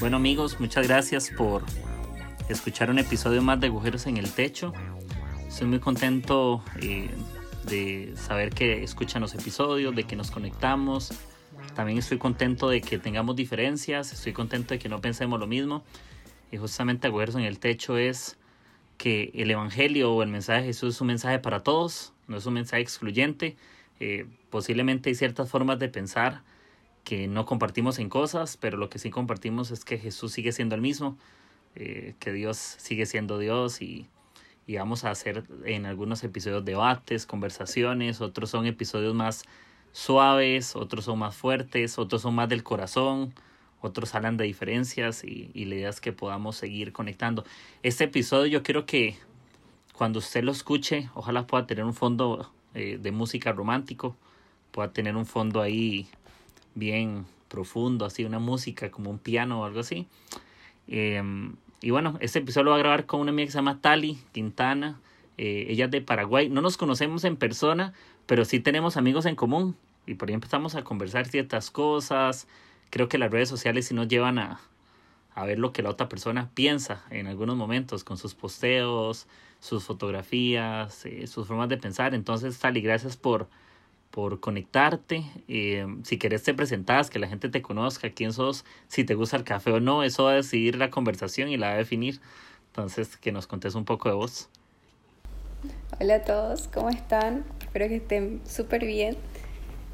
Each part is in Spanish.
Bueno amigos, muchas gracias por escuchar un episodio más de Agujeros en el Techo. Estoy muy contento eh, de saber que escuchan los episodios, de que nos conectamos. También estoy contento de que tengamos diferencias, estoy contento de que no pensemos lo mismo. Y justamente Agujeros en el Techo es que el Evangelio o el mensaje de Jesús es un mensaje para todos, no es un mensaje excluyente. Eh, posiblemente hay ciertas formas de pensar que no compartimos en cosas, pero lo que sí compartimos es que Jesús sigue siendo el mismo, eh, que Dios sigue siendo Dios y, y, vamos a hacer en algunos episodios debates, conversaciones, otros son episodios más suaves, otros son más fuertes, otros son más del corazón, otros hablan de diferencias y, y la idea es que podamos seguir conectando. Este episodio yo quiero que cuando usted lo escuche, ojalá pueda tener un fondo eh, de música romántico, pueda tener un fondo ahí bien profundo, así una música como un piano o algo así. Em, y bueno, este episodio lo va a grabar con una amiga que se llama Tali Quintana. Eh, ella es de Paraguay. No nos conocemos en persona, pero sí tenemos amigos en común. Y por ahí empezamos a conversar ciertas cosas. Creo que las redes sociales sí nos llevan a, a ver lo que la otra persona piensa en algunos momentos con sus posteos, sus fotografías, eh, sus formas de pensar. Entonces, Tali, gracias por, por conectarte. Eh, si querés te presentás, que la gente te conozca, quién sos, si te gusta el café o no, eso va a decidir la conversación y la va a definir. Entonces, que nos contes un poco de vos. Hola a todos, ¿cómo están? Espero que estén súper bien.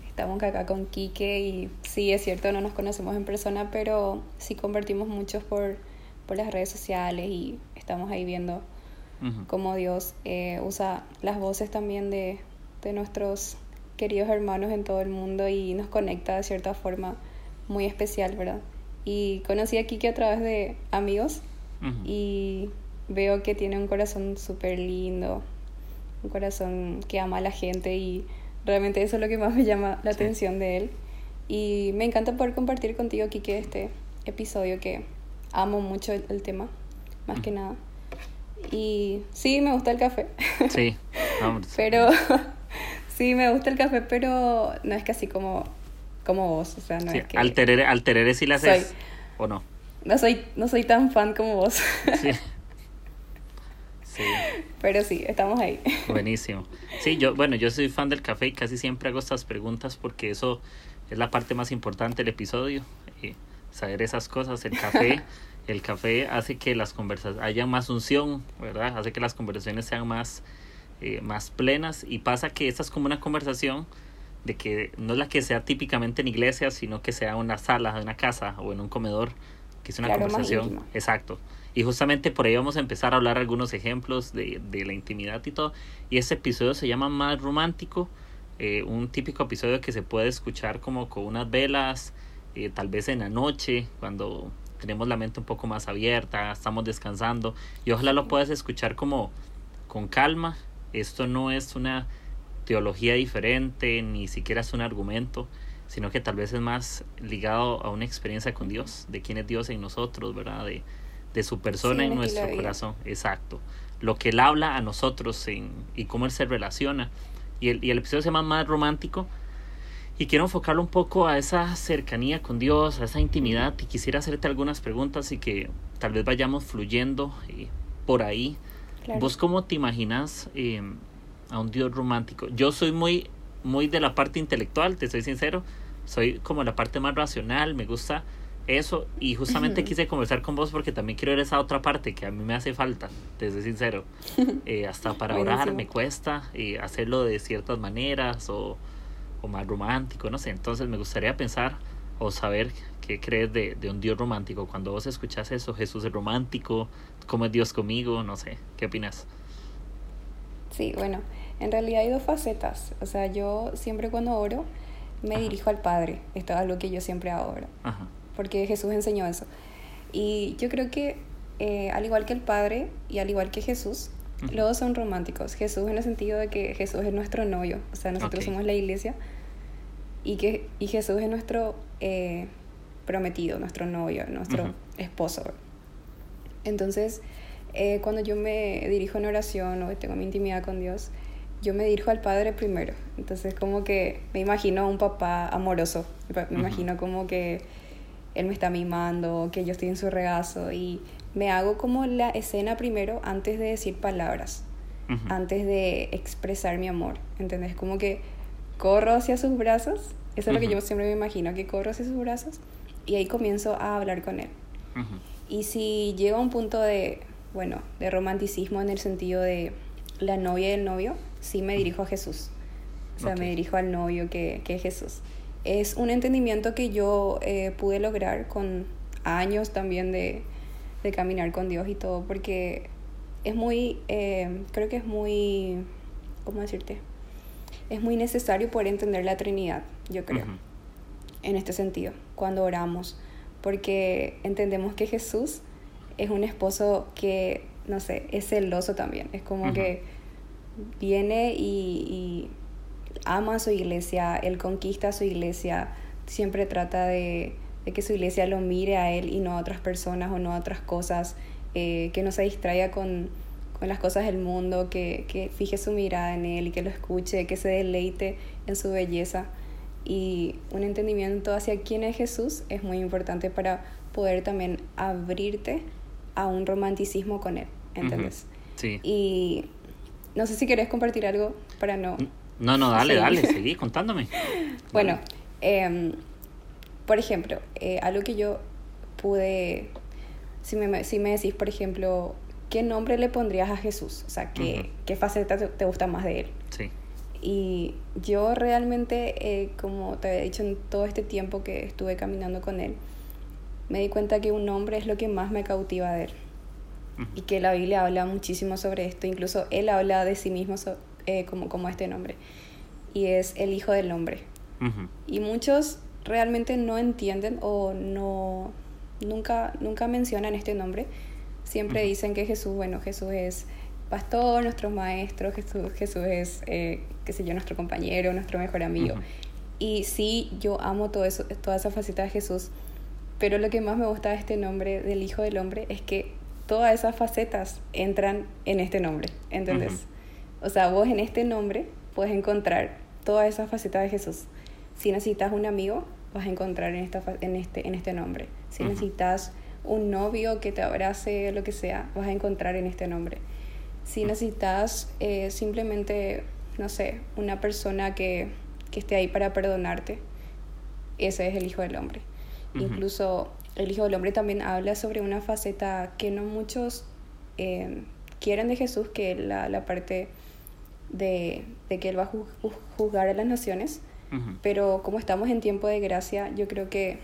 Estamos acá con Quique y sí, es cierto, no nos conocemos en persona, pero sí convertimos muchos por, por las redes sociales y estamos ahí viendo cómo Dios eh, usa las voces también de, de nuestros queridos hermanos en todo el mundo y nos conecta de cierta forma muy especial, ¿verdad? Y conocí a Kiki a través de amigos y veo que tiene un corazón súper lindo, un corazón que ama a la gente y realmente eso es lo que más me llama la atención de él. Y me encanta poder compartir contigo, Kiki, este episodio que amo mucho el, tema, más que nada. Y sí, me gusta el café. Sí, vamos. Pero Sí, me gusta el café, pero no es casi como, como vos. O sea, no es que... Al terere, sí la haces o no. No soy, no soy tan fan como vos. Sí. sí. Pero sí, estamos ahí. Buenísimo. Sí, yo, bueno, yo soy fan del café y casi siempre hago estas preguntas porque eso es la parte más importante del episodio. Eh, saber esas cosas. El café, el café hace que las conversaciones haya más unción, ¿verdad? Hace que las conversaciones sean más eh, más plenas y pasa que esta es como una conversación de que no es la que sea típicamente en iglesia, sino que sea una sala de una casa o en un comedor, que es una conversación. Exacto. Y justamente por ahí vamos a empezar a hablar algunos ejemplos de, de la intimidad y todo. Y este episodio se llama Más Romántico, eh, un típico episodio que se puede escuchar como con unas velas, eh, tal vez en la noche, cuando tenemos la mente un poco más abierta, estamos descansando. Y ojalá lo puedas escuchar como con calma esto no es una teología diferente, ni siquiera es un argumento, sino que tal vez es más ligado a una experiencia con Dios, de quién es Dios en nosotros, ¿verdad? De, de su persona en nuestro corazón. Exacto. Lo que Él habla a nosotros en, y cómo Él se relaciona. Y el, y el episodio se llama Más Romántico. Y quiero enfocarlo un poco a esa cercanía con Dios, a esa intimidad. Y quisiera hacerte algunas preguntas y que tal vez vayamos fluyendo eh, por ahí ¿Vos cómo te imaginas em, a un Dios romántico? Yo soy muy, muy de la parte intelectual, te soy sincero. Soy como la parte más racional, me gusta eso. Y justamente quise conversar con vos porque también quiero ver esa otra parte que a mí me hace falta, te soy sincero. Eh, hasta para orar me cuesta eh, hacerlo de ciertas maneras o, o más romántico, no sé. Entonces me gustaría pensar o saber qué crees de, de, un Dios romántico. Cuando vos escuchas eso, Jesús es romántico, ¿cómo es Dios conmigo? No sé, ¿qué opinas? Sí, bueno, en realidad hay dos facetas. O sea, yo siempre cuando oro me dirijo al Padre. Esto es algo que yo siempre hago, Porque Jesús enseñó eso. Y yo creo que eh, al igual que el Padre y al igual que Jesús, los dos son románticos. Jesús en el sentido de que Jesús es nuestro novio, o sea, nosotros somos la iglesia y que y Jesús es nuestro eh, prometido, nuestro novio, nuestro esposo. Entonces, eh, cuando yo me dirijo en oración o tengo mi intimidad con Dios, yo me dirijo al Padre primero. Entonces, como que me imagino un papá amoroso. Me imagino como que Él me está mimando, que yo estoy en su regazo y me hago como la escena primero antes de decir palabras, antes de expresar mi amor. ¿Entendés? Como que corro hacia sus brazos. Eso es lo que yo siempre me imagino, que corro hacia sus brazos y ahí comienzo a hablar con Él. Y si llego a un punto de, bueno, de romanticismo en el sentido de la novia y el novio, sí me dirijo a Jesús. O sea, me dirijo al novio que, que, es Jesús. Es un entendimiento que yo eh, pude lograr con años también de, de, caminar con Dios y todo, porque es muy, eh, creo que es muy, ¿cómo decirte? Es muy necesario poder entender la Trinidad, yo creo, en este sentido, cuando oramos, porque entendemos que Jesús es un esposo que, no sé, es celoso también, es como que viene y, ama a su iglesia, él conquista a su iglesia, siempre trata de, que su iglesia lo mire a él y no a otras personas o no a otras cosas, eh, que no se distraiga con, las cosas del mundo, que, que, fije su mirada en él y que lo escuche, que se deleite en su belleza. Y un entendimiento hacia quién es Jesús es muy importante para poder también abrirte a un romanticismo con él, ¿entendés? Sí. Y no sé si querés compartir algo para no... No, no, dale, dale, seguí contándome. bueno, em, por ejemplo, eh, algo que yo pude, si me, si me decís, por ejemplo, ¿qué nombre le pondrías a Jesús? O sea, ¿qué, ¿qué faceta te, gusta más de él? Sí. Y yo realmente, eh, como te había dicho en todo este tiempo que estuve caminando con él, me di cuenta que un nombre es lo que más me cautiva de él y que la Biblia habla muchísimo sobre esto, incluso él habla de sí mismo eh, como, como este nombre, y es el Hijo del Hombre. Y muchos realmente no entienden o no nunca, nunca mencionan este nombre. Siempre dicen que Jesús, bueno, Jesús es pastor, nuestro maestro, Jesús, Jesús es, eh, qué sé yo, nuestro compañero, nuestro mejor amigo. Y sí, yo amo todo eso, toda esa faceta de Jesús, pero lo que más me gusta de este nombre, del Hijo del Hombre, es que todas esas facetas entran en este nombre, ¿entendés? O sea, vos en este nombre puedes encontrar todas esas facetas de Jesús. Si necesitas un amigo, vas a encontrar en, esta, en, este, en este nombre. Si necesitas un novio que te abrace, lo que sea, vas a encontrar en este nombre. Si necesitas eh, simplemente, no sé, una persona que, que, esté ahí para perdonarte, ese es el Hijo del Hombre. Incluso el Hijo del Hombre también habla sobre una faceta que no muchos eh, quieren de Jesús, que es la, la parte de, de, que Él va a juzgar a las naciones. Pero como estamos en tiempo de gracia, yo creo que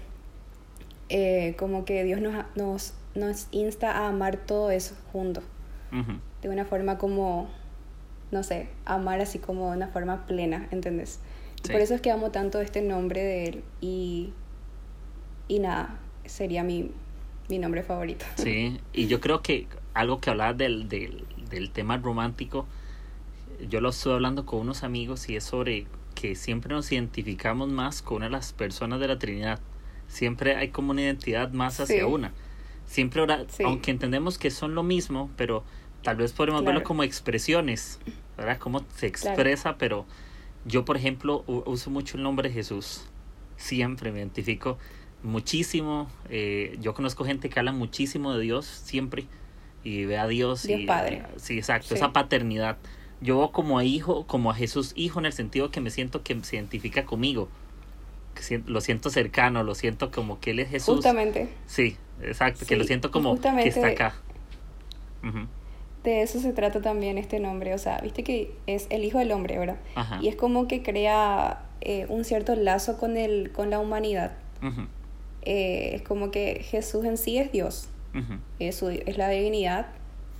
eh, como que Dios nos, nos, nos, insta a amar todo eso juntos. De una forma como, no sé, amar así como de una forma plena, ¿entendés? Por eso es que amo tanto este nombre de Él. Y, y nada, sería mi, mi nombre favorito. Sí, y yo creo que algo que hablaba del, del, del tema romántico, yo lo estoy hablando con unos amigos y es sobre que siempre nos identificamos más con una de las personas de la Trinidad. Siempre hay como una identidad más hacia una. Siempre, ahora, aunque entendemos que son lo mismo, pero tal vez podemos verlo como expresiones, ¿verdad? Cómo se expresa, pero yo, por ejemplo, uso mucho el nombre de Jesús. Siempre me identifico muchísimo. Eh, yo conozco gente que habla muchísimo de Dios siempre y ve a Dios. Dios y, Padre. Sí, exacto, esa paternidad. Yo como a hijo, como a Jesús hijo en el sentido que me siento que se identifica conmigo. Que lo siento cercano, lo siento como que Él es Jesús. Justamente. Sí, exacto, que lo siento como que está acá. De eso se trata también este nombre, o sea, viste que es el Hijo del Hombre, ¿verdad? Y es como que crea eh, un cierto lazo con, el, con la humanidad. Eh, es como que Jesús en sí es Dios, es, es, la divinidad,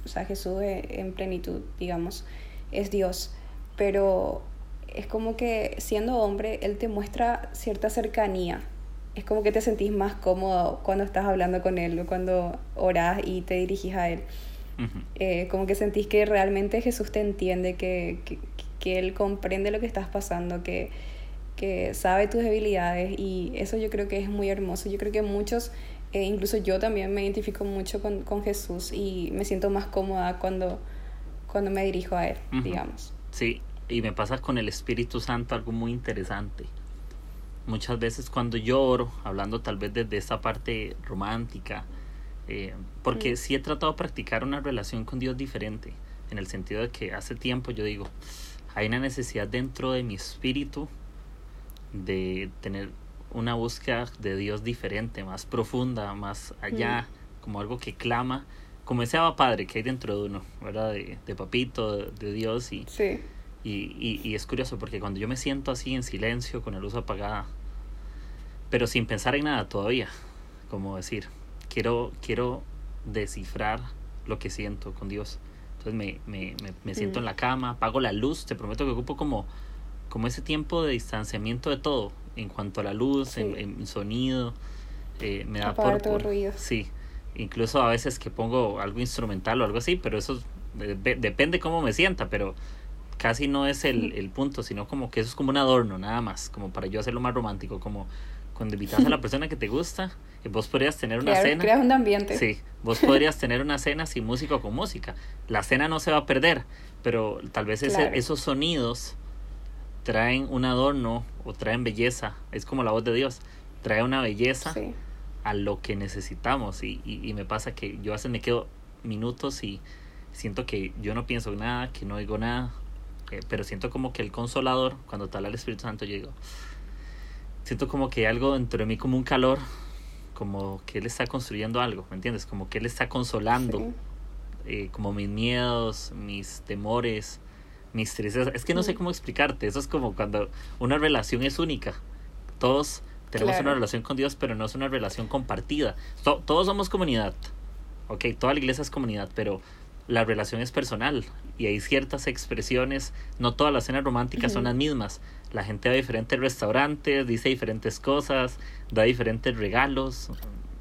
o sea, Jesús en plenitud, digamos, es Dios, pero es como que siendo hombre, Él te muestra cierta cercanía, es como que te sentís más cómodo cuando estás hablando con Él o cuando orás y te dirigís a Él. Eh, como que sentís que realmente Jesús te entiende, que, que, que, Él comprende lo que estás pasando, que, que sabe tus debilidades y eso yo creo que es muy hermoso. Yo creo que muchos, eh, incluso yo también me identifico mucho con, con, Jesús y me siento más cómoda cuando, cuando me dirijo a Él, digamos. Sí, y me pasa con el Espíritu Santo algo muy interesante. Muchas veces cuando lloro, hablando tal vez desde esa parte romántica, eh, porque mm. sí he tratado de practicar una relación con Dios diferente, en el sentido de que hace tiempo yo digo, hay una necesidad dentro de mi espíritu de tener una búsqueda de Dios diferente, más profunda, más allá, mm. como algo que clama, como ese Abba Padre que hay dentro de uno, ¿verdad? De, de papito, de, Dios. Y, sí. y, y, y, es curioso porque cuando yo me siento así en silencio, con la luz apagada, pero sin pensar en nada todavía, como decir, quiero, quiero descifrar lo que siento con Dios. Entonces me, me, me, siento en mm. la cama, apago la luz, te prometo que ocupo como, como ese tiempo de distanciamiento de todo, en cuanto a la luz, en, sonido, eh, me da por, todo ruido. Sí, incluso a veces que pongo algo instrumental o algo así, pero eso depende cómo me sienta, pero casi no es el, el punto, sino como que eso es como un adorno, nada más, como para yo hacerlo más romántico, como cuando invitas a la persona que te gusta, vos podrías tener una cena. Creas un ambiente. Sí, vos podrías tener una cena sin música o con música. La cena no se va a perder, pero tal vez esos sonidos traen un adorno o traen belleza. Es como la voz de Dios. Trae una belleza a lo que necesitamos. Y, y, me pasa que yo a veces me quedo minutos y siento que yo no pienso nada, que no oigo nada. Eh, pero siento como que el consolador, cuando te habla el Espíritu Santo, yo digo, siento como que hay algo dentro de mí como un calor, como que Él está construyendo algo, ¿me entiendes? Como que Él está consolando, eh, como mis miedos, mis temores, mis tristezas. Es que no sé cómo explicarte, eso es como cuando una relación es única. Todos tenemos una relación con Dios, pero no es una relación compartida. todos somos comunidad, ok, toda la iglesia es comunidad, pero la relación es personal y hay ciertas expresiones, no todas las cenas románticas son las mismas. La gente va a diferentes restaurantes, dice diferentes cosas, da diferentes regalos.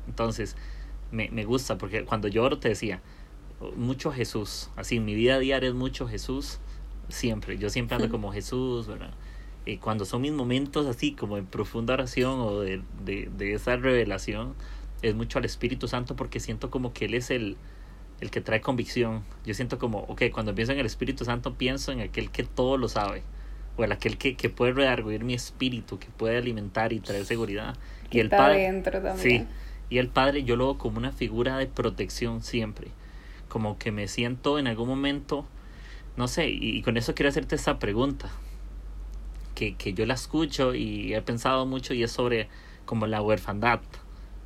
Entonces, me, me gusta porque cuando lloro te decía, mucho Jesús, así, mi vida diaria es mucho Jesús, siempre, yo siempre ando como Jesús, ¿verdad? Y cuando son mis momentos así, como en profunda oración o de, de, de esa revelación, es mucho al Espíritu Santo porque siento como que Él es el, el que trae convicción. Yo siento como, ok, cuando pienso en el Espíritu Santo, pienso en aquel que todo lo sabe, o en aquel que, que puede redarguir mi espíritu, que puede alimentar y traer seguridad. y el Padre, también. Sí, y el Padre yo lo veo como una figura de protección siempre. Como que me siento en algún momento, no sé, y, con eso quiero hacerte esta pregunta, que, que yo la escucho y he pensado mucho y es sobre como la huerfandad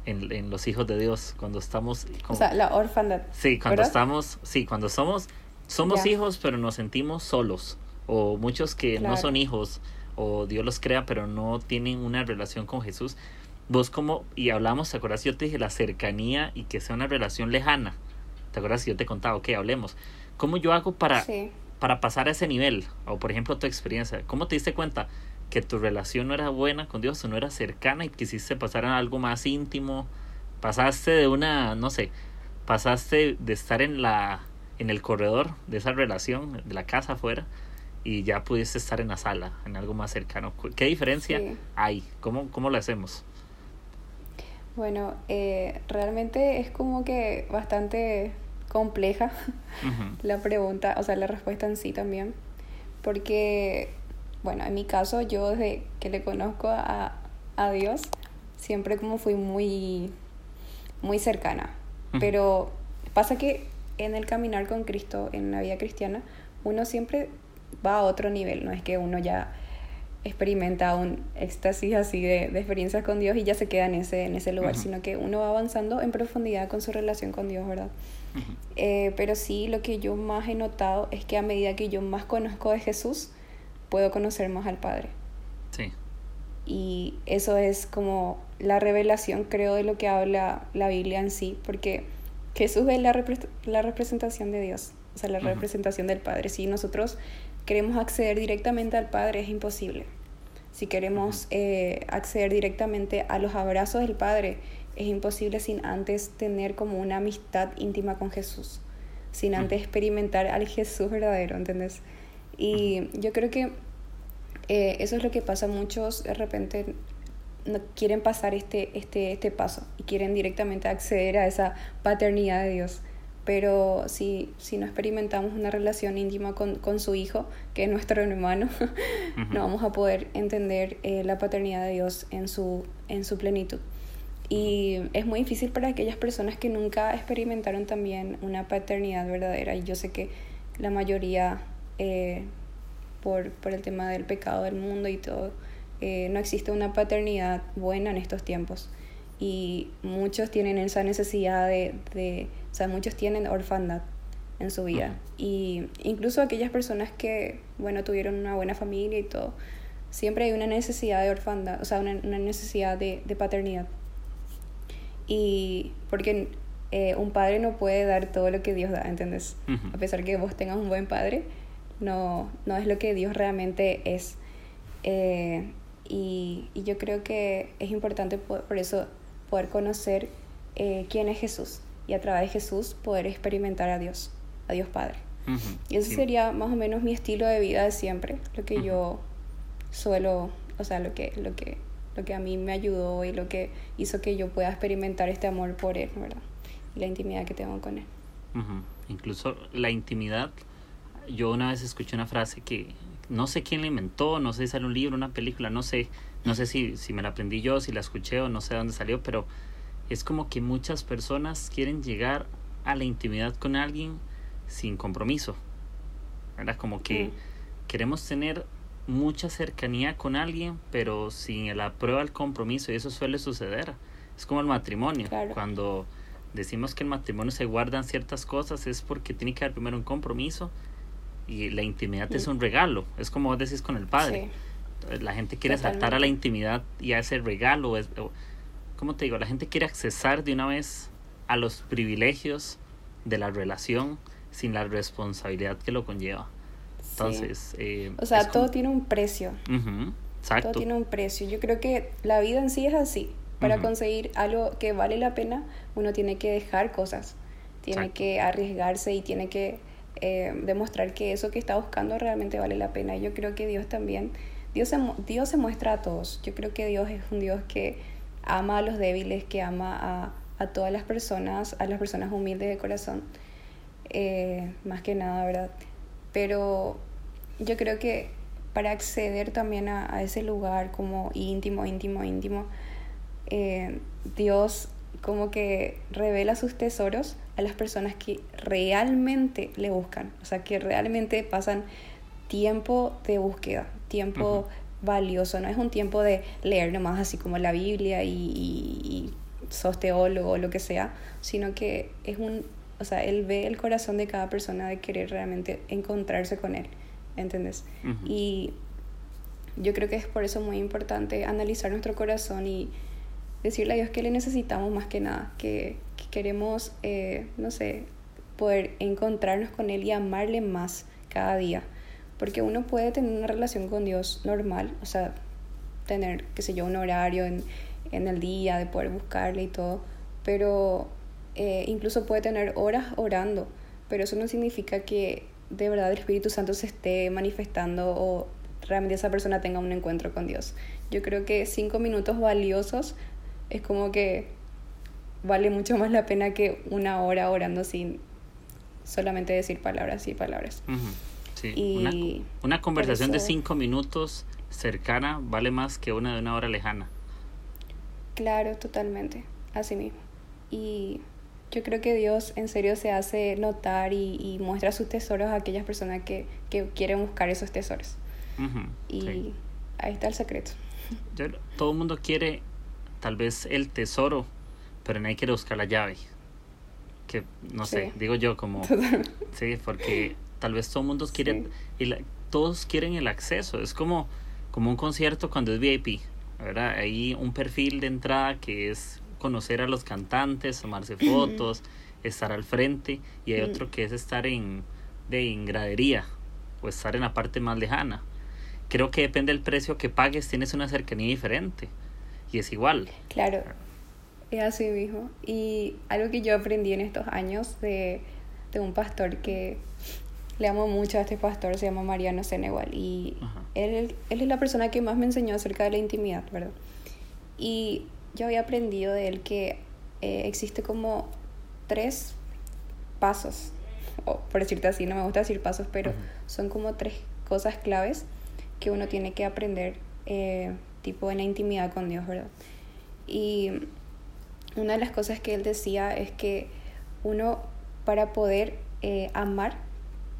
en, en, los hijos de Dios, cuando estamos... o sea, la orfandad. Sí, cuando estamos, sí, cuando somos, somos hijos, pero nos sentimos solos. O muchos que no son hijos, o Dios los crea, pero no tienen una relación con Jesús. Vos como, y hablamos, ¿te acuerdas? Yo te dije la cercanía y que sea una relación lejana. ¿Te acuerdas? Yo te contaba, ok, hablemos. ¿Cómo yo hago para, para pasar a ese nivel? O por ejemplo, tu experiencia. ¿Cómo te diste cuenta? que tu relación no era buena con Dios o no era cercana y quisiste pasar a algo más íntimo, pasaste de una, no sé, pasaste de estar en la en el corredor de esa relación, de la casa afuera, y ya pudiste estar en la sala, en algo más cercano. ¿Qué diferencia hay? ¿Cómo, ¿Cómo lo hacemos? Bueno, eh, realmente es como que bastante compleja la pregunta, o sea, la respuesta en sí también, porque bueno, en mi caso, yo desde que le conozco a, a Dios, siempre como fui muy, muy cercana. Pero pasa que en el caminar con Cristo, en la vida cristiana, uno siempre va a otro nivel, no es que uno ya experimenta un éxtasis así de, experiencias con Dios y ya se queda en ese, en ese lugar, sino que uno va avanzando en profundidad con su relación con Dios, ¿verdad? Eh, pero sí, lo que yo más he notado es que a medida que yo más conozco de Jesús, puedo conocer más al Padre. Sí. Y eso es como la revelación, creo, de lo que habla la Biblia en sí, porque Jesús es la, la representación de Dios, o sea, la representación del Padre. Si nosotros queremos acceder directamente al Padre, es imposible. Si queremos eh, acceder directamente a los abrazos del Padre, es imposible sin antes tener como una amistad íntima con Jesús, sin antes experimentar al Jesús verdadero, ¿entendés? Y yo creo que eh, eso es lo que pasa, muchos de repente no quieren pasar este, este, este paso y quieren directamente acceder a esa paternidad de Dios. Pero si, si no experimentamos una relación íntima con, con su hijo, que es nuestro hermano, no vamos a poder entender eh, la paternidad de Dios en su, en su plenitud. Y es muy difícil para aquellas personas que nunca experimentaron también una paternidad verdadera. Y yo sé que la mayoría, eh, por, por el tema del pecado del mundo y todo, eh, no existe una paternidad buena en estos tiempos y muchos tienen esa necesidad de, de o sea, muchos tienen orfandad en su vida y incluso aquellas personas que, bueno, tuvieron una buena familia y todo, siempre hay una necesidad de orfandad, o sea, una, una necesidad de, de, paternidad. Y porque eh, un padre no puede dar todo lo que Dios da, ¿entendés? A pesar que vos tengas un buen padre, no, no es lo que Dios realmente es. Eh, y, y, yo creo que es importante por, por eso poder conocer eh, quién es Jesús y a través de Jesús poder experimentar a Dios, a Dios Padre. Uh -huh. Y ese sí. sería más o menos mi estilo de vida de siempre, lo que uh -huh. yo suelo, o sea, lo que, lo, que, lo que a mí me ayudó y lo que hizo que yo pueda experimentar este amor por Él, ¿verdad? Y la intimidad que tengo con Él. Uh -huh. Incluso la intimidad, yo una vez escuché una frase que no sé quién la inventó, no sé si sale un libro, una película, no sé, no sé si, si me la aprendí yo, si la escuché o no sé dónde salió, pero es como que muchas personas quieren llegar a la intimidad con alguien sin compromiso. ¿Verdad? Como que mm. queremos tener mucha cercanía con alguien, pero sin la prueba del compromiso, y eso suele suceder. Es como el matrimonio. Claro. Cuando decimos que el matrimonio se guardan ciertas cosas, es porque tiene que haber primero un compromiso y la intimidad mm. es un regalo. Es como vos decís con el padre. Sí. La gente quiere Totalmente. saltar a la intimidad y a ese regalo. Es, ¿Cómo te digo? La gente quiere accesar de una vez a los privilegios de la relación sin la responsabilidad que lo conlleva. Entonces, sí. eh, o sea, todo como... tiene un precio. Uh -huh. Exacto. Todo tiene un precio. Yo creo que la vida en sí es así. Para uh -huh. conseguir algo que vale la pena, uno tiene que dejar cosas, tiene Exacto. que arriesgarse y tiene que eh, demostrar que eso que está buscando realmente vale la pena. Yo creo que Dios también, Dios se, Dios se muestra a todos. Yo creo que Dios es un Dios que ama a los débiles, que ama a, a todas las personas, a las personas humildes de corazón, eh, más que nada, ¿verdad? Pero yo creo que para acceder también a, a ese lugar como íntimo, íntimo, íntimo, eh, Dios como que revela sus tesoros a las personas que realmente le buscan, o sea, que realmente pasan tiempo de búsqueda, tiempo uh -huh. valioso, no es un tiempo de leer nomás así como la Biblia y, y, y sos teólogo o lo que sea, sino que es un, o sea, él ve el corazón de cada persona de querer realmente encontrarse con él, ¿entendés? Uh -huh. Y yo creo que es por eso muy importante analizar nuestro corazón y decirle a Dios que le necesitamos más que nada, que, que queremos, eh, no sé, poder encontrarnos con Él y amarle más cada día. Porque uno puede tener una relación con Dios normal, o sea, tener, qué sé yo, un horario en, en el día, de poder buscarle y todo, pero eh, incluso puede tener horas orando, pero eso no significa que de verdad el Espíritu Santo se esté manifestando o realmente esa persona tenga un encuentro con Dios. Yo creo que cinco minutos valiosos es como que vale mucho más la pena que una hora orando sin solamente decir palabras y palabras. Uh -huh. Sí. y una, una conversación de cinco minutos cercana vale más que una de una hora lejana. Claro, totalmente, así mismo. Y yo creo que Dios en serio se hace notar y, y muestra sus tesoros a aquellas personas que, que quieren buscar esos tesoros. Uh -huh. Y sí. ahí está el secreto. Yo, todo el mundo quiere tal vez el tesoro, pero nadie quiere buscar la llave. Que no sí. sé, digo yo como... sí, porque tal vez todo el mundo quiere... Sí. La, todos quieren el acceso. Es como, como un concierto cuando es VIP. ¿verdad? Hay un perfil de entrada que es conocer a los cantantes, tomarse fotos, estar al frente. Y hay otro que es estar en, de, en gradería o estar en la parte más lejana. creo que depende del precio que pagues, tienes una cercanía diferente. Y es igual. Claro, es así mismo. Y algo que yo aprendí en estos años de, de un pastor que le amo mucho a este pastor, se llama Mariano Senegal. Y él, él es la persona que más me enseñó acerca de la intimidad, ¿verdad? Y yo había aprendido de él que eh, existe como tres pasos, o por decirte así, no me gusta decir pasos, pero son como tres cosas claves que uno tiene que aprender, eh, tipo en la intimidad con Dios, ¿verdad? Y una de las cosas que él decía es que uno para poder eh, amar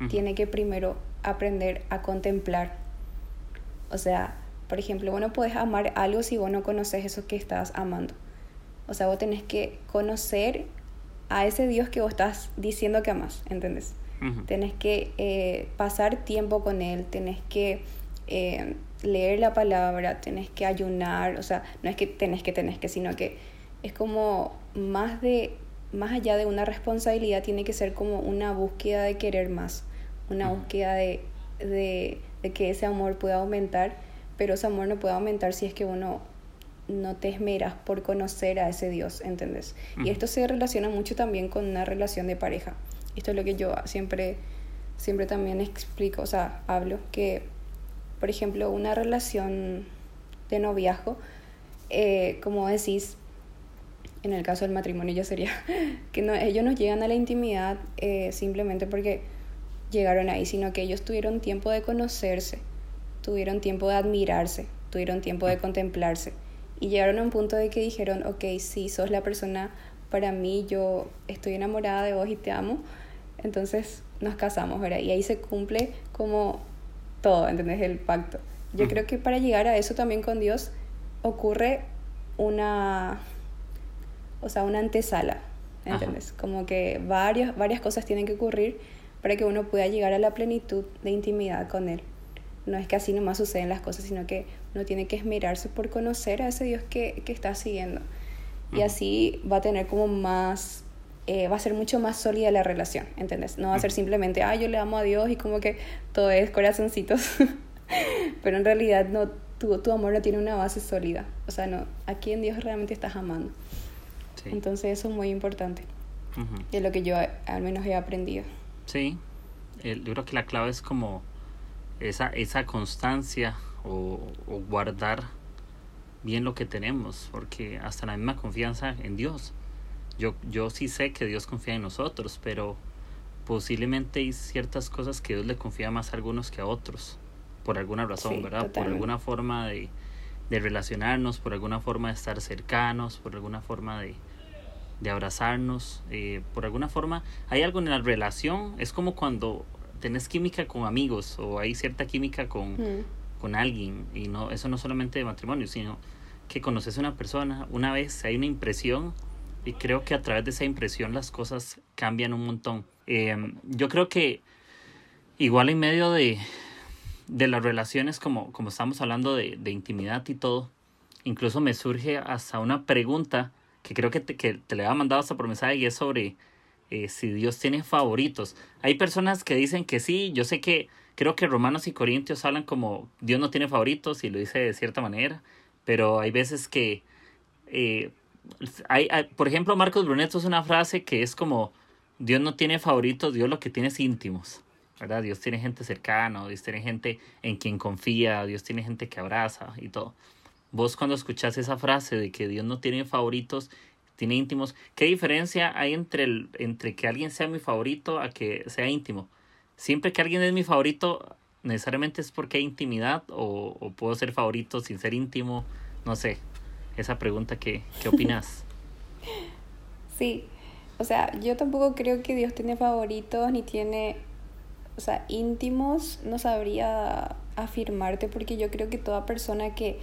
tiene que primero aprender a contemplar. O sea, por ejemplo, vos no puedes amar algo si vos no conoces eso que estás amando. O sea, vos tenés que conocer a ese Dios que vos estás diciendo que amas, ¿entendés? Tenés que eh, pasar tiempo con Él, tenés que eh, leer la palabra, tenés que ayunar, o sea, no es que tenés que, tenés que, sino que es como más de, más allá de una responsabilidad, tiene que ser como una búsqueda de querer más, una búsqueda de, de, de que ese amor pueda aumentar, pero ese amor no puede aumentar si es que uno no te esmeras por conocer a ese Dios, ¿entendés? Y esto se relaciona mucho también con una relación de pareja. Esto es lo que yo siempre, siempre también explico, o sea, hablo, que, por ejemplo, una relación de noviazgo, eh, como decís, en el caso del matrimonio ya sería que no, ellos no llegan a la intimidad eh, simplemente porque llegaron ahí, sino que ellos tuvieron tiempo de conocerse, tuvieron tiempo de admirarse, tuvieron tiempo de contemplarse y llegaron a un punto de que dijeron, ok, sí, sos la persona para mí, yo estoy enamorada de vos y te amo, entonces nos casamos, ¿verdad? Y ahí se cumple como todo, ¿entendés? El pacto. Yo creo que para llegar a eso también con Dios ocurre una o sea, una antesala, ¿entendés? Como que varias, varias cosas tienen que ocurrir para que uno pueda llegar a la plenitud de intimidad con Él. No es que así nomás suceden las cosas, sino que uno tiene que esmerarse por conocer a ese Dios que, que está siguiendo. Y así va a tener como más, eh, va a ser mucho más sólida la relación, ¿entendés? No va a ser simplemente, ah, yo le amo a Dios y como que todo es corazoncitos. Pero en realidad no, tu, tu amor no tiene una base sólida. O sea, no, ¿a quién Dios realmente estás amando? Entonces eso es muy importante. Es lo que yo al menos he aprendido. Sí, yo creo que la clave es como esa, esa constancia o, guardar bien lo que tenemos, porque hasta la misma confianza en Dios. Yo, yo sí sé que Dios confía en nosotros, pero posiblemente hay ciertas cosas que Dios le confía más a algunos que a otros, por alguna razón, ¿verdad? Por alguna forma de, de relacionarnos, por alguna forma de estar cercanos, por alguna forma de, de abrazarnos, eh, por alguna forma, hay algo en la relación, es como cuando tenés química con amigos o hay cierta química con, mm. con alguien, y no eso no solamente de matrimonio, sino que conoces a una persona, una vez hay una impresión y creo que a través de esa impresión las cosas cambian un montón. Eh, yo creo que igual en medio de, de las relaciones, como, como estamos hablando de, de intimidad y todo, incluso me surge hasta una pregunta que creo que te, que te le ha mandado hasta por mensaje y es sobre eh, si Dios tiene favoritos. Hay personas que dicen que sí, yo sé que creo que Romanos y Corintios hablan como Dios no tiene favoritos y lo dice de cierta manera, pero hay veces que, eh, hay, por ejemplo, Marcos Bruneto es una frase que es como Dios no tiene favoritos, Dios lo que tiene es íntimos. ¿verdad? Dios tiene gente cercana, Dios tiene gente en quien confía, Dios tiene gente que abraza y todo. Vos cuando escuchás esa frase de que Dios no tiene favoritos, tiene íntimos, ¿qué diferencia hay entre, el, entre que alguien sea mi favorito a que sea íntimo? Siempre que alguien es mi favorito, necesariamente es porque hay intimidad o, puedo ser favorito sin ser íntimo, no sé. Esa pregunta, ¿qué, qué opinas? sí, o sea, yo tampoco creo que Dios tiene favoritos ni tiene, o sea, íntimos, no sabría afirmarte porque yo creo que toda persona que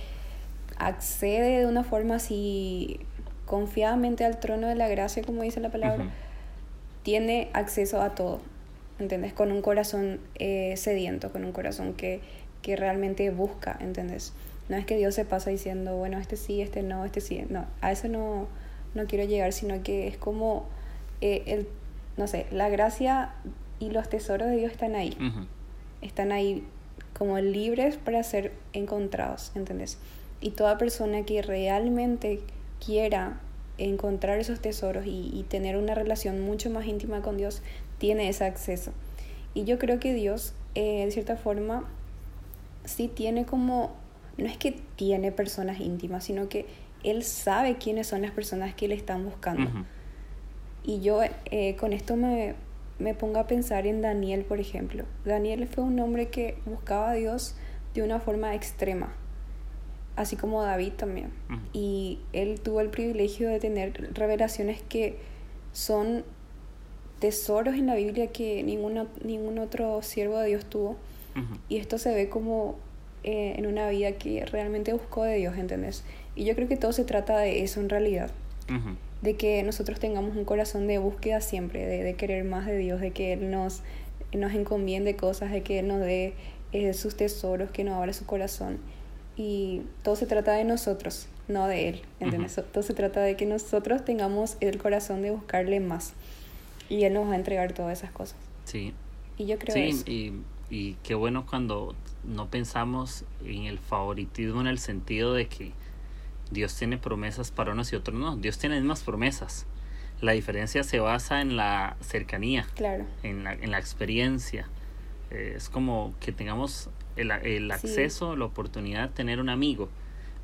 accede de una forma así confiadamente al trono de la gracia, como dice la palabra, tiene acceso a todo, ¿entendés? Con un corazón eh, sediento, con un corazón que, que realmente busca, ¿entendés? No es que Dios se pasa diciendo, bueno, este sí, este no, este sí, no, a eso no, no quiero llegar, sino que es como, eh, el, no sé, la gracia y los tesoros de Dios están ahí, están ahí como libres para ser encontrados, ¿entendés? Y toda persona que realmente quiera encontrar esos tesoros y, tener una relación mucho más íntima con Dios, tiene ese acceso. Y yo creo que Dios, eh, de cierta forma, sí tiene como, no es que tiene personas íntimas, sino que Él sabe quiénes son las personas que le están buscando. Y yo eh, con esto me, me pongo a pensar en Daniel, por ejemplo. Daniel fue un hombre que buscaba a Dios de una forma extrema, así como David también. Y él tuvo el privilegio de tener revelaciones que son tesoros en la Biblia que ninguna, ningún otro siervo de Dios tuvo. Y esto se ve como eh, en una vida que realmente buscó de Dios, ¿entendés? Y yo creo que todo se trata de eso en realidad de que nosotros tengamos un corazón de búsqueda siempre, de, querer más de Dios, de que Él nos, nos encomiende cosas, de que Él nos dé eh, sus tesoros, que nos abra su corazón. Y todo se trata de nosotros, no de Él. ¿entendés? Todo se trata de que nosotros tengamos el corazón de buscarle más. Y Él nos va a entregar todas esas cosas. Sí. Y yo creo sí, Y, y qué bueno cuando no pensamos en el favoritismo en el sentido de que Dios tiene promesas para unos y otros no. Dios tiene mismas promesas. La diferencia se basa en la cercanía, claro. en, la, en la experiencia. Eh, es como que tengamos el, el acceso, la oportunidad de tener un amigo,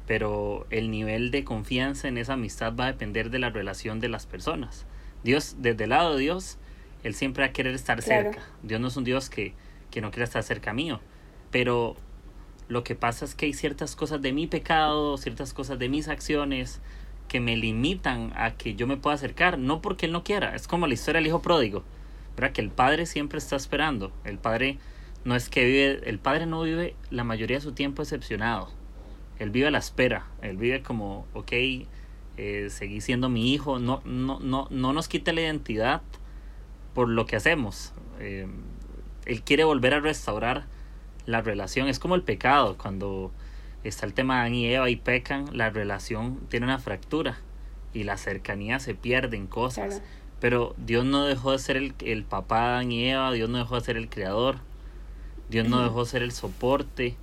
pero el nivel de confianza en esa amistad va a depender de la relación de las personas. Dios, desde el lado de Dios, Él siempre va a querer estar cerca. Dios no es un Dios que, que no quiera estar cerca mío, pero lo que pasa es que hay ciertas cosas de mi pecado, ciertas cosas de mis acciones que me limitan a que yo me pueda acercar, no porque él no quiera, es como la historia del hijo pródigo, ¿verdad? Que el padre siempre está esperando, el padre no es que vive, el padre no vive la mayoría de su tiempo excepcionado, él vive a la espera, él vive como, ok, eh, seguí siendo mi hijo, no, no, no, no nos quita la identidad por lo que hacemos, eh, él quiere volver a restaurar la relación. Es como el pecado, cuando está el tema de Adán y Eva y pecan, la relación tiene una fractura y la cercanía se pierde en cosas. Pero Dios no dejó de ser el, el papá de Adán y Eva, Dios no dejó de ser el creador, Dios no dejó de ser el soporte.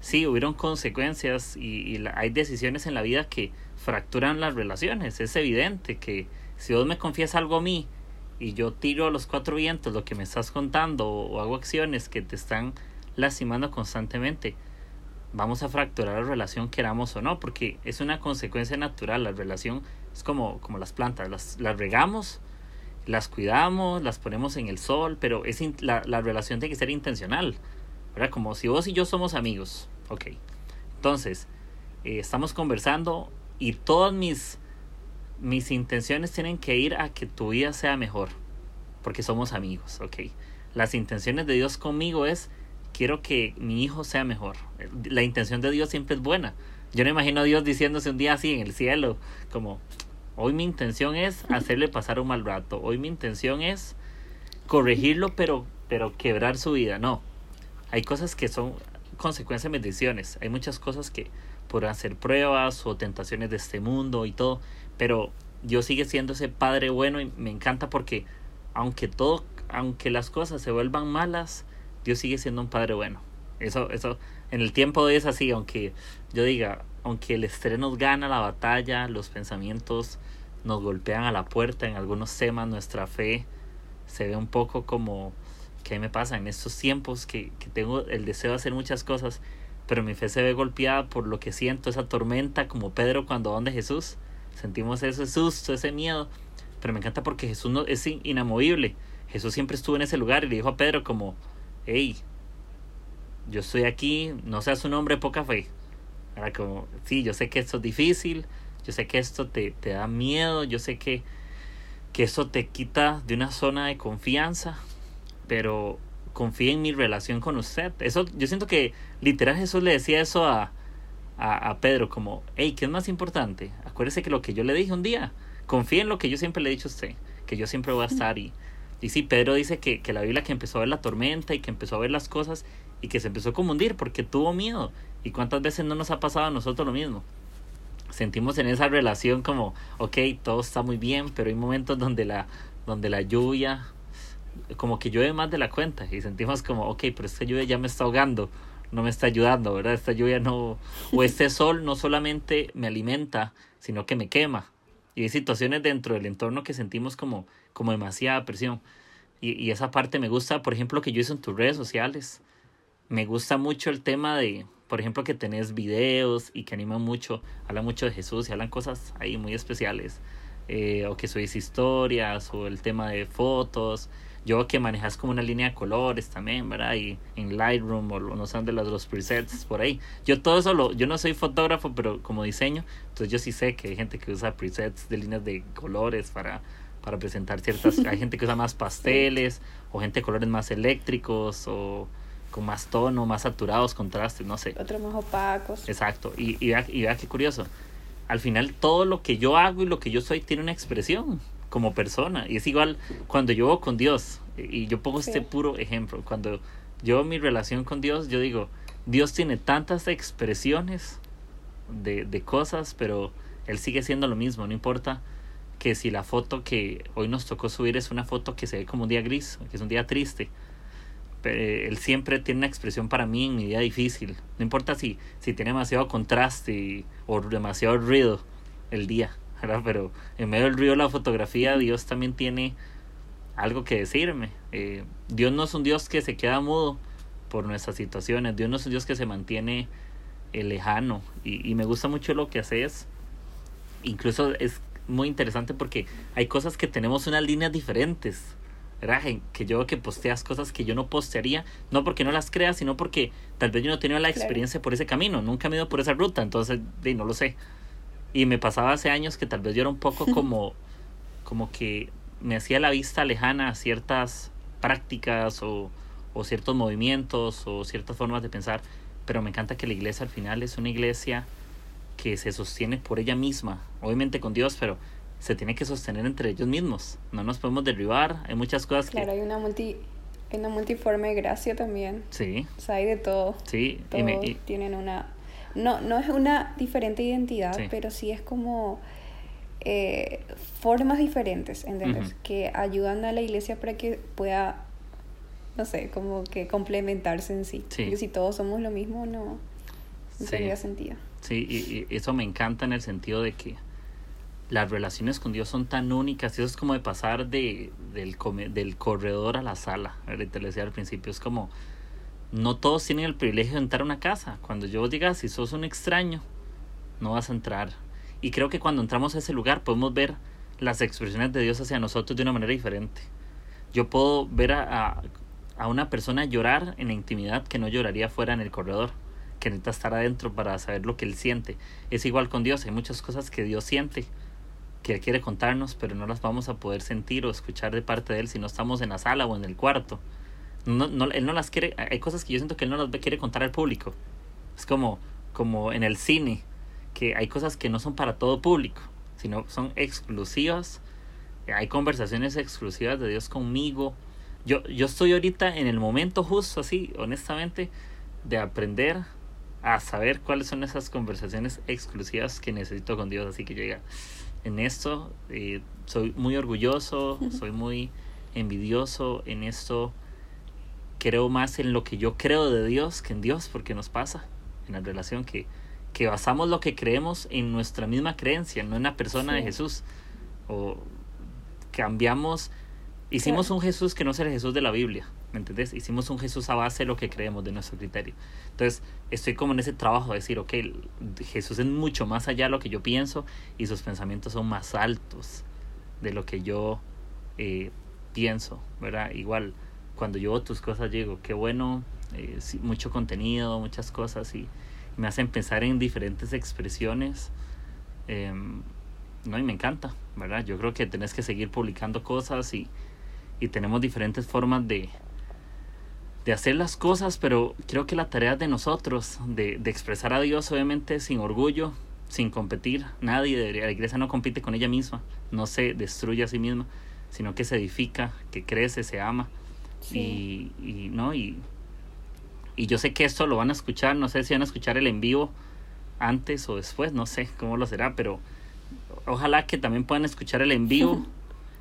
Sí, hubieron consecuencias y, hay decisiones en la vida que fracturan las relaciones. Es evidente que si Dios me confiesa algo a mí y yo tiro a los cuatro vientos lo que me estás contando o hago acciones que te están lastimando constantemente, vamos a fracturar la relación queramos o no, porque es una consecuencia natural. La relación es como, como las plantas, las, las regamos, las cuidamos, las ponemos en el sol, pero es la, la relación tiene que ser intencional. ¿verdad? Como si vos y yo somos amigos. Ok. Entonces, eh, estamos conversando y todas mis, mis intenciones tienen que ir a que tu vida sea mejor, porque somos amigos. Ok. Las intenciones de Dios conmigo es quiero que mi hijo sea mejor. La intención de Dios siempre es buena. Yo no imagino a Dios diciéndose un día así en el cielo, como, hoy mi intención es hacerle pasar un mal rato, hoy mi intención es corregirlo, pero, pero quebrar su vida. No, hay cosas que son consecuencias de bendiciones, hay muchas cosas que podrán ser pruebas o tentaciones de este mundo y todo, pero Dios sigue siendo ese Padre bueno y me encanta porque aunque todo, aunque las cosas se vuelvan malas, Dios sigue siendo un padre bueno. Eso, eso, en el tiempo es así, aunque yo diga, aunque el estrés nos gana la batalla, los pensamientos nos golpean a la puerta, en algunos temas nuestra fe se ve un poco como, ¿qué me pasa en estos tiempos que, que tengo el deseo de hacer muchas cosas? Pero mi fe se ve golpeada por lo que siento, esa tormenta, como Pedro cuando donde Jesús. Sentimos ese susto, ese miedo. Pero me encanta porque Jesús no, es inamovible. Jesús siempre estuvo en ese lugar y le dijo a Pedro como, hey, yo estoy aquí, no seas un hombre de poca fe. Era como, sí, yo sé que esto es difícil, yo sé que esto te, te da miedo, yo sé que, que esto te quita de una zona de confianza, pero confía en mi relación con usted. Eso, yo siento que literal Jesús le decía eso a, a, a Pedro, como, hey, ¿qué es más importante? Acuérdese que lo que yo le dije un día, confía en lo que yo siempre le he dicho a usted, que yo siempre voy a estar y y sí, Pedro dice que, que la Biblia que empezó a ver la tormenta y que empezó a ver las cosas y que se empezó a confundir porque tuvo miedo. ¿Y cuántas veces no nos ha pasado a nosotros lo mismo? Sentimos en esa relación como, ok, todo está muy bien, pero hay momentos donde la, donde la lluvia, como que llueve más de la cuenta y sentimos como, ok, pero esta lluvia ya me está ahogando. no me está ayudando, ¿verdad? Esta lluvia no, o este sol no solamente me alimenta, sino que me quema. Y hay situaciones dentro del entorno que sentimos como, como demasiada presión. Y, y esa parte me gusta, por ejemplo, que yo hice en tus redes sociales. Me gusta mucho el tema de, por ejemplo, que tenés videos y que animan mucho, hablan mucho de Jesús y hablan cosas ahí muy especiales. Eh, o que subís historias, o el tema de fotos. Yo que manejas como una línea de colores también, ¿verdad? Y en Lightroom o no sé de los, los presets por ahí. Yo todo eso lo, yo no soy fotógrafo, pero como diseño, entonces yo sí sé que hay gente que usa presets de líneas de colores para, para presentar ciertas, hay gente que usa más pasteles, o gente de colores más eléctricos, o con más tono, más saturados, contrastes, no sé. Otros más opacos. Exacto, y, y, vea, y vea qué curioso. Al final todo lo que yo hago y lo que yo soy tiene una expresión como persona. Y es igual cuando yo voy con Dios. Y yo pongo este puro ejemplo. Cuando yo mi relación con Dios, yo digo, Dios tiene tantas expresiones de, de cosas, pero Él sigue siendo lo mismo. No importa que si la foto que hoy nos tocó subir es una foto que se ve como un día gris, que es un día triste él siempre tiene una expresión para mí en mi día difícil. No importa si, si tiene demasiado contraste o demasiado ruido el día. Pero en medio del ruido de la fotografía, Dios también tiene algo que decirme. Eh, Dios no es un Dios que se queda mudo por nuestras situaciones. Dios no es un Dios que se mantiene eh, lejano. Y, y me gusta mucho lo que haces. Incluso es muy interesante porque hay cosas que tenemos unas líneas diferentes que yo que posteas cosas que yo no postearía, no porque no las crea, sino porque tal vez yo no he tenido la experiencia por ese camino, nunca me he ido por esa ruta, entonces de, no lo sé. Y me pasaba hace años que tal vez yo era un poco como, como que me hacía la vista lejana a ciertas prácticas o, o ciertos movimientos o ciertas formas de pensar, pero me encanta que la iglesia al final es una iglesia que se sostiene por ella misma, obviamente con Dios, pero se tiene que sostener entre ellos mismos. No nos podemos derribar. Hay muchas cosas claro, hay una multi una multiforme gracia también. Sí. O sea, hay de todo. Sí. Todos tienen una... No, no es una diferente identidad, pero sí es como eh, formas diferentes, ¿entendés? Que ayudan a la iglesia para que pueda, no sé, como que complementarse en sí. sí. Porque si todos somos lo mismo, no, no tendría sentido. Sí, y, y eso me encanta en el sentido de que las relaciones con Dios son tan únicas eso es como de pasar de, del, del corredor a la sala. Te lo decía al principio, es como no todos tienen el privilegio de entrar a una casa. Cuando yo diga, si sos un extraño, no vas a entrar. Y creo que cuando entramos a ese lugar podemos ver las expresiones de Dios hacia nosotros de una manera diferente. Yo puedo ver a, a, una persona llorar en la intimidad que no lloraría fuera en el corredor, que necesita estar adentro para saber lo que él siente. Es igual con Dios, hay muchas cosas que Dios siente que quiere contarnos, pero no las vamos a poder sentir o escuchar de parte de él si no estamos en la sala o en el cuarto. No, no, él no las quiere, hay cosas que yo siento que él no las quiere contar al público. Es como, como en el cine, que hay cosas que no son para todo público, sino son exclusivas. Hay conversaciones exclusivas de Dios conmigo. Yo, yo estoy ahorita en el momento justo así, honestamente, de aprender a saber cuáles son esas conversaciones exclusivas que necesito con Dios. Así que diga, en esto. Eh, soy muy orgulloso, soy muy envidioso en esto. Creo más en lo que yo creo de Dios que en Dios, porque nos pasa en la relación que, que basamos lo que creemos en nuestra misma creencia, no en la persona de Jesús. O cambiamos, hicimos un Jesús que no es el Jesús de la Biblia. ¿Me entendés? Hicimos un Jesús a base de lo que creemos, de nuestro criterio. Entonces, estoy como en ese trabajo de decir, ok, Jesús es mucho más allá de lo que yo pienso y sus pensamientos son más altos de lo que yo eh, pienso, ¿verdad? Igual, cuando yo tus cosas llego, qué bueno, eh, mucho contenido, muchas cosas y, me hacen pensar en diferentes expresiones. Em, no, y me encanta, ¿verdad? Yo creo que tenés que seguir publicando cosas y, y tenemos diferentes formas de, de hacer las cosas, pero creo que la tarea de nosotros, de, de expresar a Dios obviamente sin orgullo, sin competir, nadie de la iglesia no compite con ella misma, no se destruye a sí misma, sino que se edifica, que crece, se ama. Y, y, ¿no? y, y yo sé que esto lo van a escuchar, no sé si van a escuchar el en vivo antes o después, no sé cómo lo será, pero ojalá que también puedan escuchar el en vivo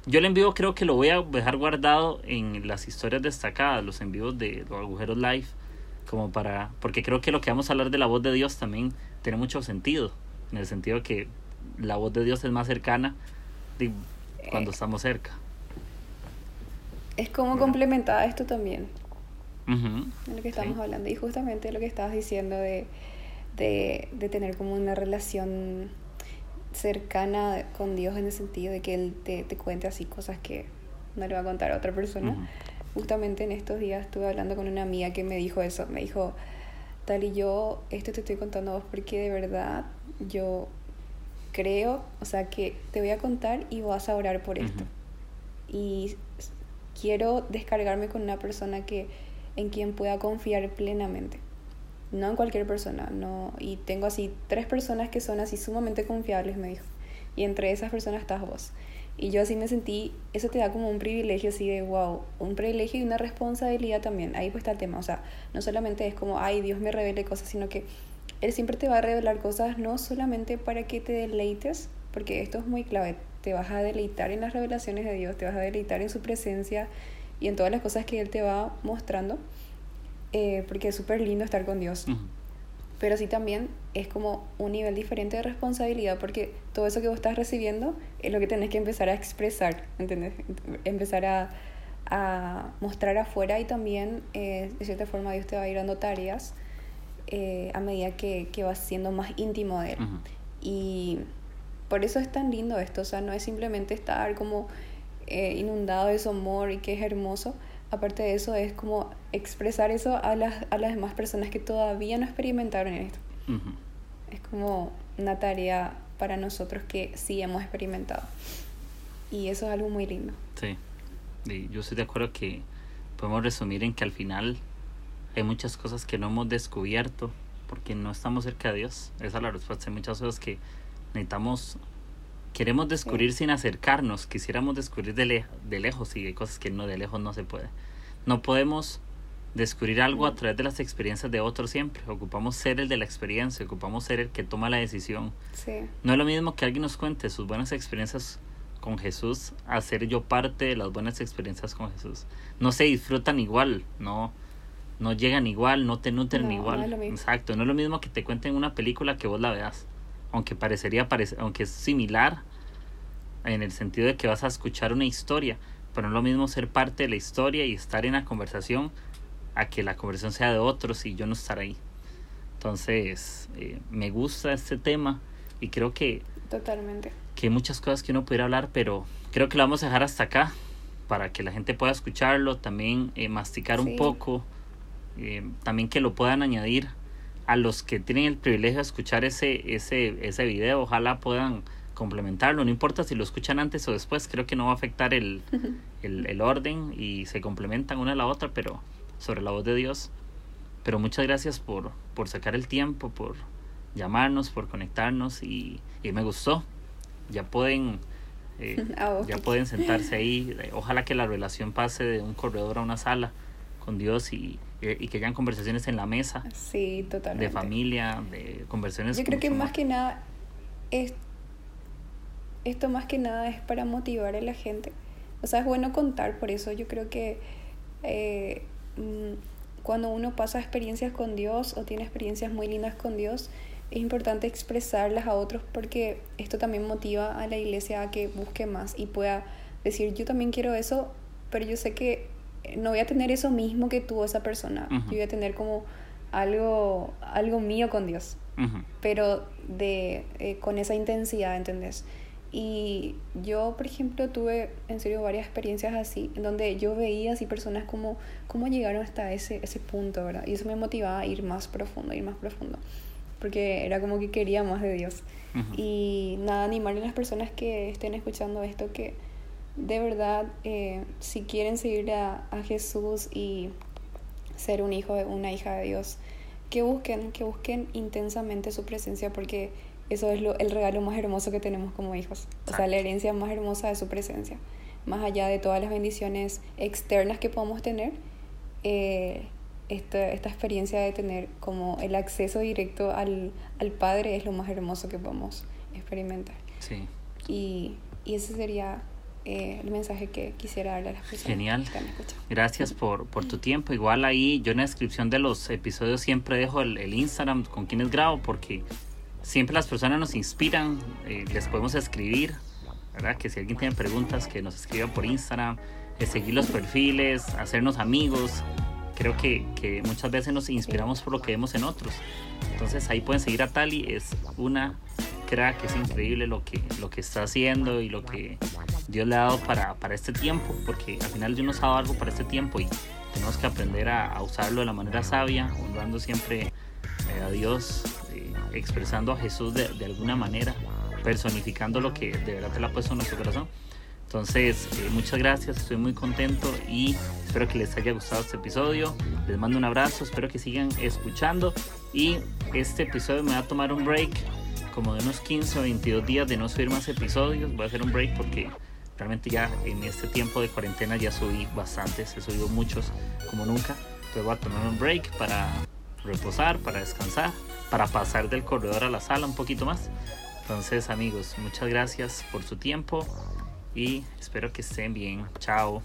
Yo el en vivo creo que lo voy a dejar guardado en las historias destacadas, los en vivos de los agujeros live, como para, porque creo que lo que vamos a hablar de la voz de Dios también tiene mucho sentido, en el sentido que la voz de Dios es más cercana de cuando estamos cerca. Es como complementada esto también, de lo que estamos sí. hablando. Y justamente lo que estabas diciendo de, de, de tener como una relación cercana con Dios en el sentido de que Él te, te cuente así cosas que no le va a contar a otra persona. Justamente en estos días estuve hablando con una amiga que me dijo eso. Me dijo, tal y yo, esto te estoy contando a vos porque de verdad yo creo, o sea, que te voy a contar y vas a orar por esto. Y quiero descargarme con una persona que en quien pueda confiar plenamente. No en cualquier persona, no. Y tengo así tres personas que son así sumamente confiables, me dijo. Y entre esas personas estás vos. Y yo así me sentí, eso te da como un privilegio así de wow, un privilegio y una responsabilidad también. Ahí pues está el tema, o sea, no solamente es como, ay, Dios me revele cosas, sino que Él siempre te va a revelar cosas no solamente para que te deleites, porque esto es muy clave, te vas a deleitar en las revelaciones de Dios, te vas a deleitar en su presencia y en todas las cosas que Él te va mostrando, eh, porque es súper lindo estar con Dios Ujú. pero sí también es como un nivel diferente de responsabilidad porque todo eso que vos estás recibiendo es lo que tenés que empezar a expresar, ¿entendés? Empezar a, a mostrar afuera y también eh, de cierta forma Dios te va a ir dando tareas eh, a medida que, que vas siendo más íntimo de Él. Ujú. Y por eso es tan lindo esto, o sea, no es simplemente estar como eh, inundado de su amor y que es hermoso. Aparte de eso, es como expresar eso a las, a las demás personas que todavía no experimentaron en esto. Ujú. Es como una tarea para nosotros que sí hemos experimentado. Y eso es algo muy lindo. Sí, y yo estoy de acuerdo que podemos resumir en que al final hay muchas cosas que no hemos descubierto porque no estamos cerca de Dios. Esa es la respuesta. Hay muchas cosas que necesitamos, queremos descubrir sin acercarnos, quisiéramos descubrir de, le- de lejos y hay cosas que no de lejos no se puede. No podemos descubrir algo a través de las experiencias de otros siempre. Ocupamos ser el de la experiencia, ocupamos ser el que toma la decisión. Sí, No es lo mismo que alguien nos cuente sus buenas experiencias con Jesús a ser yo parte de las buenas experiencias con Jesús. No se disfrutan igual, no, no llegan igual, no te nutren No, igual. no es lo mismo. Exacto, no es lo mismo que te cuenten una película que vos la veas. Aunque parecería, parece- aunque es similar en el sentido de que vas a escuchar una historia, pero no es lo mismo ser parte de la historia y estar en la conversación a que la conversación sea de otros y yo no estar ahí. Entonces, eh, me gusta este tema y creo que, totalmente. que hay muchas cosas que uno pudiera hablar, pero creo que lo vamos a dejar hasta acá para que la gente pueda escucharlo, también eh, masticar un poco, eh, también que lo puedan añadir a los que tienen el privilegio de escuchar ese, ese, ese video, ojalá puedan complementarlo, no importa si lo escuchan antes o después, creo que no va a afectar el, el, el orden y se complementan una a la otra, pero sobre la voz de Dios. Pero muchas gracias por, por sacar el tiempo, por llamarnos, por conectarnos y, y me gustó. Ya pueden, eh, A vos, ya pueden sentarse ahí. Eh, Ojalá que la relación pase de un corredor a una sala con Dios y, y- y que hayan conversaciones en la mesa Sí, totalmente. de familia, de conversaciones. Yo creo que más que nada, es, esto más que nada es para motivar a la gente. O sea, es bueno contar, por eso yo creo que eh, mm, cuando uno pasa experiencias con Dios o tiene experiencias muy lindas con Dios, es importante expresarlas a otros porque esto también motiva a la iglesia a que busque más y pueda decir, yo también quiero eso, pero yo sé que no voy a tener eso mismo que tuvo esa persona. Ujú. Yo voy a tener como algo, algo mío con Dios Ujú. pero de eh, con esa intensidad, ¿entendés? Y yo, por ejemplo, tuve en serio varias experiencias así, en donde yo veía así personas como cómo llegaron hasta ese, ese punto, ¿verdad? Y eso me motivaba a ir más profundo, ir más profundo, porque era como que quería más de Dios. Ujú. Y nada, animarle a las personas que estén escuchando esto que de verdad, eh, si quieren seguir a, a Jesús y ser un hijo, una hija de Dios, que busquen, que busquen intensamente su presencia porque eso es lo, el regalo más hermoso que tenemos como hijos. O sea, la Exacto. herencia más hermosa de su presencia. Más allá de todas las bendiciones externas que podamos tener, eh, esta, esta experiencia de tener como el acceso directo al, al Padre es lo más hermoso que podemos experimentar. Sí. Y, y ese sería eh, el mensaje que quisiera darle a las personas Genial. que están escuchando. Gracias por, por tu tiempo. Igual ahí yo en la descripción de los episodios siempre dejo el, el Instagram con quienes grabo porque siempre las personas nos inspiran, eh, les podemos escribir, ¿verdad? Que si alguien tiene preguntas, que nos escriba por Instagram, eh, seguir los perfiles, hacernos amigos. Creo que, que muchas veces nos inspiramos por lo que vemos en otros. Entonces ahí pueden seguir a Tali, es una crack, es increíble lo que, lo que está haciendo y lo que Dios le ha dado para, para este tiempo, porque al final Dios nos ha dado algo para este tiempo y tenemos que aprender a, a usarlo de la manera sabia, honrando siempre eh, a Dios, expresando a Jesús de, alguna manera, personificando lo que de verdad te la ha puesto en nuestro corazón. Entonces, eh, muchas gracias, estoy muy contento y espero que les haya gustado este episodio. Les mando un abrazo, espero que sigan escuchando y este episodio me va a tomar un break como de unos 15 o 22 días de no subir más episodios. Voy a hacer un break porque realmente ya en este tiempo de cuarentena ya subí bastantes, he subido muchos como nunca. Entonces voy a tomar un break para reposar, para descansar, para pasar del corredor a la sala un poquito más. Entonces amigos, muchas gracias por su tiempo y espero que estén bien. Chao.